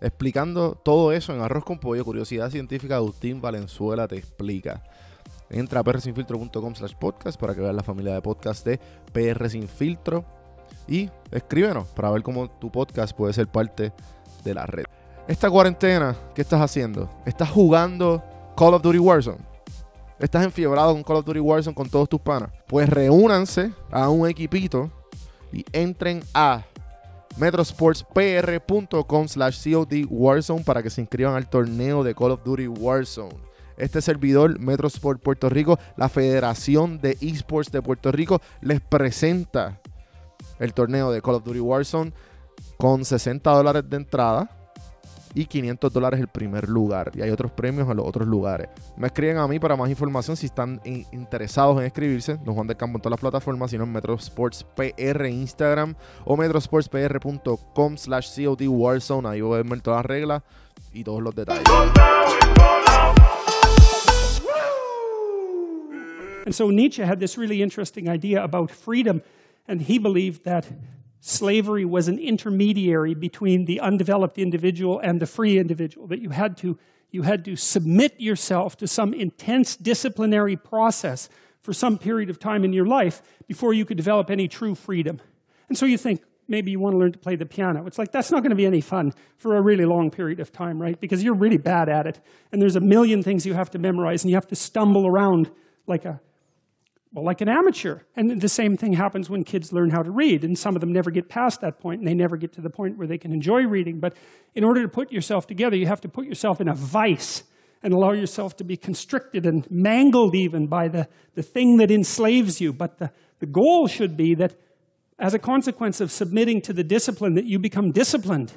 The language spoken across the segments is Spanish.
explicando todo eso en Arroz con Pollo, Curiosidad Científica, Agustín Valenzuela te explica. Entra a prsinfiltro.com slash podcast para que veas la familia de podcast de PR Sin Filtro y escríbenos para ver cómo tu podcast puede ser parte de la red. Esta cuarentena, ¿qué estás haciendo? ¿Estás jugando Call of Duty Warzone? ¿Estás enfiebrado con Call of Duty Warzone con todos tus panas? Pues reúnanse a un equipito y entren a metrosportspr.com slash COD Warzone para que se inscriban al torneo de Call of Duty Warzone. Este servidor, Metrosport Puerto Rico, la Federación de Esports de Puerto Rico, les presenta el torneo de Call of Duty Warzone con 60 dólares de entrada y 500 dólares el primer lugar. Y hay otros premios en los otros lugares. Me escriben a mí para más información si están interesados en escribirse. Don Juan de Campo en todas las plataformas, sino en Metrosports PR Instagram o metrosportspr.com slash COD Warzone. Ahí voy a ver todas las reglas y todos los detalles. And so Nietzsche had this really interesting idea about freedom, and he believed that slavery was an intermediary between the undeveloped individual and the free individual, that you had to, you had to submit yourself to some intense disciplinary process for some period of time in your life before you could develop any true freedom. And so you think, maybe you want to learn to play the piano. It's like, that's not going to be any fun for a really long period of time, right? Because you're really bad at it. And there's a million things you have to memorize, and you have to stumble around like a well, like an amateur. And the same thing happens when kids learn how to read. And some of them never get past that point, and they never get to the point where they can enjoy reading. But in order to put yourself together, you have to put yourself in a vice and allow yourself to be constricted and mangled even by the, the thing that enslaves you. But the, the goal should be that as a consequence of submitting to the discipline, that you become disciplined.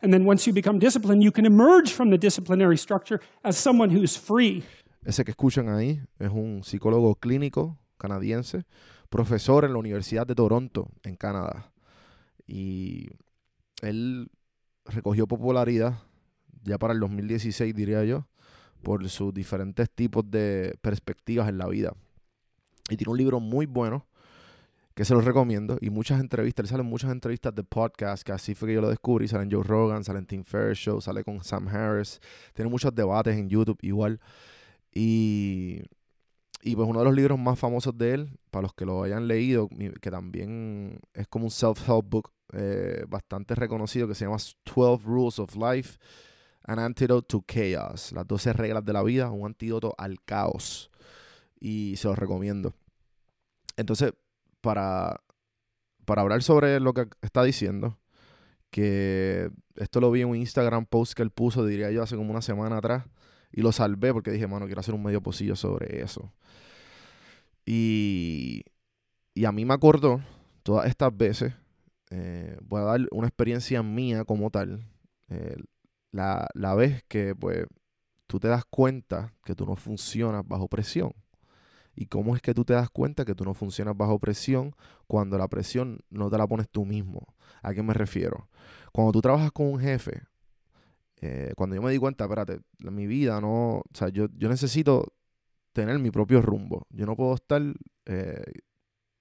And then once you become disciplined, you can emerge from the disciplinary structure as someone who's free. Ese que escuchan ahí es un psicólogo clínico canadiense, profesor en la Universidad de Toronto, en Canadá. Y él recogió popularidad ya para el 2016, diría yo, por sus diferentes tipos de perspectivas en la vida. Y tiene un libro muy bueno que se los recomiendo. Y muchas entrevistas, le salen muchas entrevistas de podcast, que así fue que yo lo descubrí. Salen Joe Rogan, salen Tim Ferriss sale con Sam Harris. Tiene muchos debates en YouTube igual. Y, y pues uno de los libros más famosos de él, para los que lo hayan leído, que también es como un self-help book eh, bastante reconocido, que se llama 12 Rules of Life, An Antidote to Chaos, las 12 reglas de la vida, un antídoto al caos. Y se los recomiendo. Entonces, para, para hablar sobre lo que está diciendo, que esto lo vi en un Instagram post que él puso, diría yo, hace como una semana atrás y lo salvé porque dije, mano, quiero hacer un medio pocillo sobre eso. Y, y a mí me acordó todas estas veces, eh, voy a dar una experiencia mía como tal, eh, la, la vez que pues tú te das cuenta que tú no funcionas bajo presión. ¿Y cómo es que tú te das cuenta que tú no funcionas bajo presión cuando la presión no te la pones tú mismo? ¿A qué me refiero? Cuando tú trabajas con un jefe, eh, cuando yo me di cuenta, espérate, mi vida no, o sea, yo, yo necesito tener mi propio rumbo. Yo no puedo estar eh,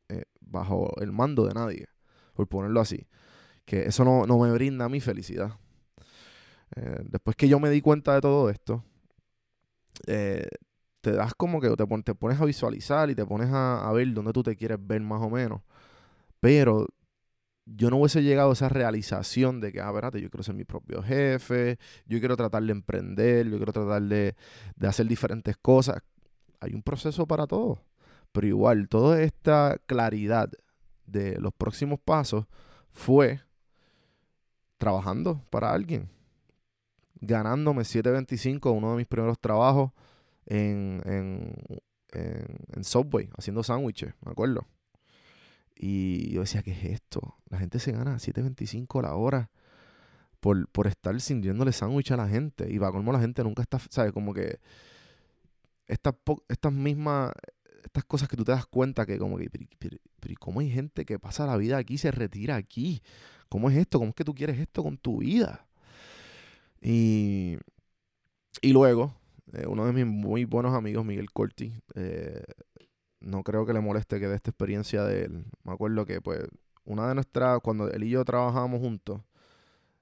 eh, bajo el mando de nadie, por ponerlo así. Que eso no, no me brinda mi felicidad. después que yo me di cuenta de todo esto, te das como que te, pones a visualizar y te pones a ver dónde tú te quieres ver más o menos. Pero yo no hubiese llegado a esa realización de que, ah, espérate, yo quiero ser mi propio jefe, yo quiero tratar de emprender, yo quiero tratar de, hacer diferentes cosas. Hay un proceso para todo. Pero igual, toda esta claridad de los próximos pasos fue trabajando para alguien. Ganándome 7.25, uno de mis primeros trabajos en, en, en Subway, haciendo sándwiches, me acuerdo. Y yo decía, ¿qué es esto? La gente se gana 7.25 la hora por, por estar sirviéndole sándwich a la gente. Y va como la gente nunca está, ¿sabes? Como que estas, estas mismas, estas cosas que tú te das cuenta que como que, pero, ¿cómo hay gente que pasa la vida aquí y se retira aquí? ¿Cómo es esto? ¿Cómo es que tú quieres esto con tu vida? Y, y luego, eh, uno de mis muy buenos amigos, Miguel Corti, eh, no creo que le moleste que de esta experiencia de él. Me acuerdo que, pues, una de nuestras, cuando él y yo trabajábamos juntos,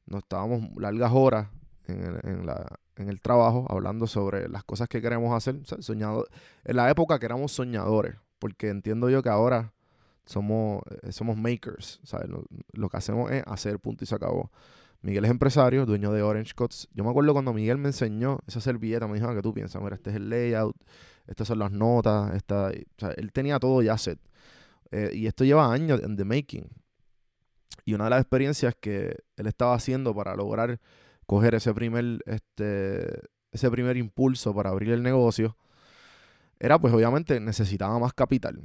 nos estábamos largas horas en el, en la, en el trabajo hablando sobre las cosas que queremos hacer. soñado, en la época que éramos soñadores, porque entiendo yo que ahora somos, eh, somos makers, ¿sabes? Lo, lo, que hacemos es hacer, punto y se acabó. Miguel es empresario, dueño de Orange Cuts. Yo me acuerdo cuando Miguel me enseñó esa servilleta, me dijo, ah, ¿qué tú piensas? Mira, este es el layout, estas son las notas, esta, o sea, él tenía todo ya set. Eh, y esto lleva años en the making. Y una de las experiencias que él estaba haciendo para lograr coger ese primer, este, ese primer impulso para abrir el negocio, era pues obviamente necesitaba más capital.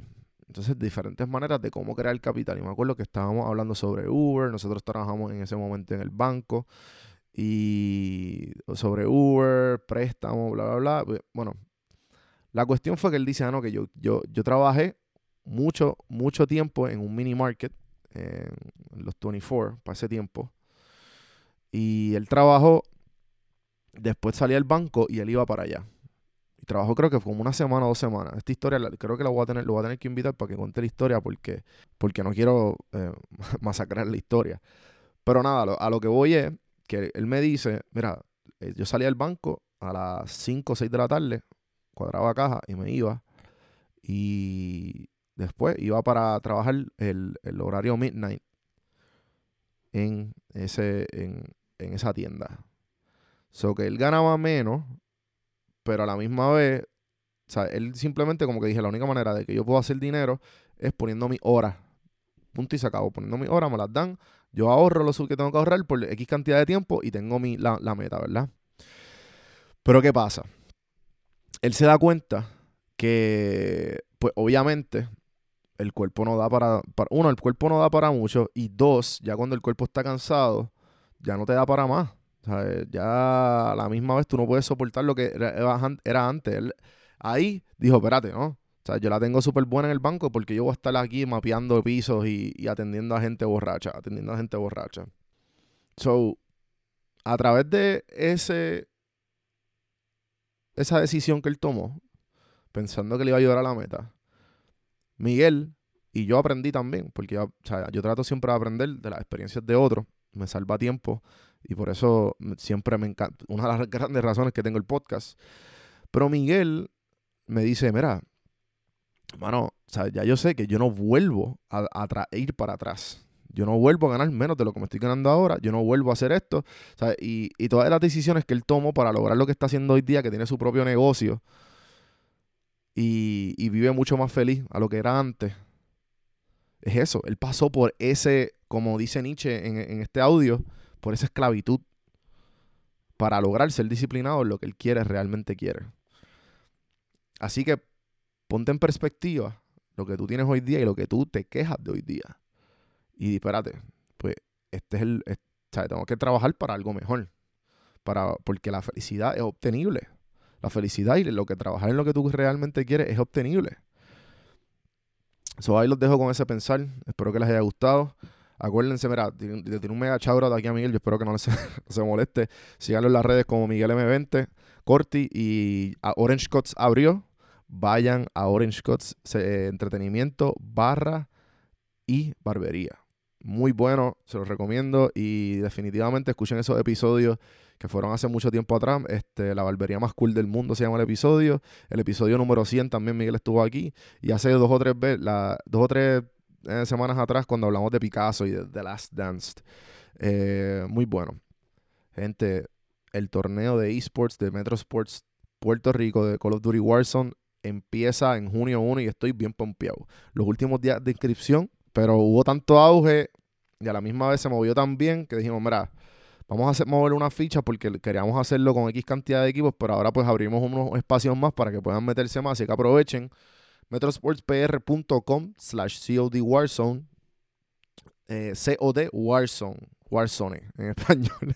Entonces, diferentes maneras de cómo crear capital. Y me acuerdo que estábamos hablando sobre Uber, nosotros trabajamos en ese momento en el banco, y sobre Uber, préstamo, bla, bla, bla. Bueno, la cuestión fue que él dice, ah, no, que yo, yo, yo trabajé mucho, mucho tiempo en un mini market, en los 24, para ese tiempo. Y él trabajó, después salía al banco y él iba para allá. Y trabajó creo que fue como una semana o dos semanas. Esta historia creo que la voy a tener, lo voy a tener que invitar para que cuente la historia porque, porque no quiero eh, masacrar la historia. Pero nada, a lo que voy es que él me dice, mira, eh, yo salí al banco a las 5 o 6 de la tarde, cuadraba caja y me iba. Y después iba para trabajar el, horario midnight en, ese, en, esa tienda. So que él ganaba menos, pero a la misma vez, o sea, él simplemente como que dije, la única manera de que yo puedo hacer dinero es poniendo mi hora Punto y se acabó. Poniendo mi hora, me las dan. Yo ahorro lo que tengo que ahorrar por X cantidad de tiempo y tengo mi, la, la meta, ¿verdad? Pero ¿qué pasa? Él se da cuenta que, pues obviamente, el cuerpo no da para, uno, el cuerpo no da para mucho y dos, ya cuando el cuerpo está cansado, ya no te da para más. ya a la misma vez tú no puedes soportar lo que era, antes. Él, ahí dijo, espérate, ¿no? O sea, yo la tengo súper buena en el banco porque yo voy a estar aquí mapeando pisos y, y, atendiendo a gente borracha, atendiendo a gente borracha. So, a través de ese esa decisión que él tomó, pensando que le iba a ayudar a la meta, Miguel y yo aprendí también, porque yo, trato siempre de aprender de las experiencias de otros, me salva tiempo y por eso siempre me encanta, una de las grandes razones que tengo el podcast. Pero Miguel me dice, mira, mano, ya yo sé que yo no vuelvo a, a ir para atrás. Yo no vuelvo a ganar menos de lo que me estoy ganando ahora. Yo no vuelvo a hacer esto. Y, y, todas las decisiones que él tomó para lograr lo que está haciendo hoy día, que tiene su propio negocio y, vive mucho más feliz a lo que era antes, es eso. Él pasó por ese, como dice Nietzsche en, en este audio, por esa esclavitud para lograr ser disciplinado en lo que él quiere, realmente quiere. Así que ponte en perspectiva lo que tú tienes hoy día y lo que tú te quejas de hoy día. Y espérate, pues este es el, tengo que trabajar para algo mejor, para, porque la felicidad es obtenible. la felicidad y lo que trabajar en lo que tú realmente quieres es obtenible. So ahí los dejo con ese pensar. Espero que les haya gustado. Acuérdense, mira, tiene, tiene un mega chabro de aquí a Miguel. Yo espero que no se, se moleste. Síganlo en las redes como Miguel M20, Corti y Orange Cuts abrió. Vayan a Orange Cuts eh, Entretenimiento barra y barbería. Muy bueno, se los recomiendo y definitivamente escuchen esos episodios que fueron hace mucho tiempo atrás. Este, la barbería más cool del mundo se llama el episodio. El episodio número 100 también Miguel estuvo aquí. Y hace dos o tres, la, dos o tres eh, semanas atrás cuando hablamos de Picasso y de The Last Dance. Eh, muy bueno. Gente, el torneo de esports de Metro Sports Puerto Rico de Call of Duty Warzone empieza en junio 1 y estoy bien pompeado. Los últimos días de inscripción, pero hubo tanto auge y a la misma vez se movió tan bien que dijimos, mira, vamos a hacer, mover una ficha porque queríamos hacerlo con X cantidad de equipos, pero ahora pues abrimos unos espacios más para que puedan meterse más y que aprovechen metrosportspr.com slash COD Warzone eh, Warzone Warzone en español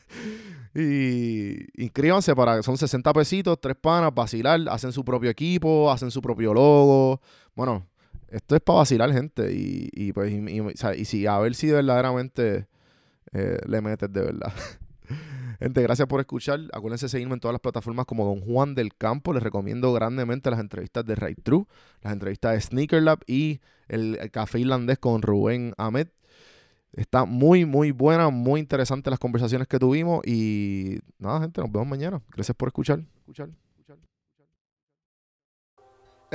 y inscríbanse para son 60 pesitos, tres panas, vacilar, hacen su propio equipo, hacen su propio logo. Bueno, esto es para vacilar, gente. Y, y pues, y, si a ver si verdaderamente eh, le metes de verdad. gente, gracias por escuchar. Acuérdense de seguirme en todas las plataformas como Don Juan del Campo. Les recomiendo grandemente las entrevistas de Right True, las entrevistas de Sneaker Lab y el, café irlandés con Rubén Ahmed. Está muy, muy buena, muy interesante las conversaciones que tuvimos. Y nada, gente, nos vemos mañana. Gracias por escuchar,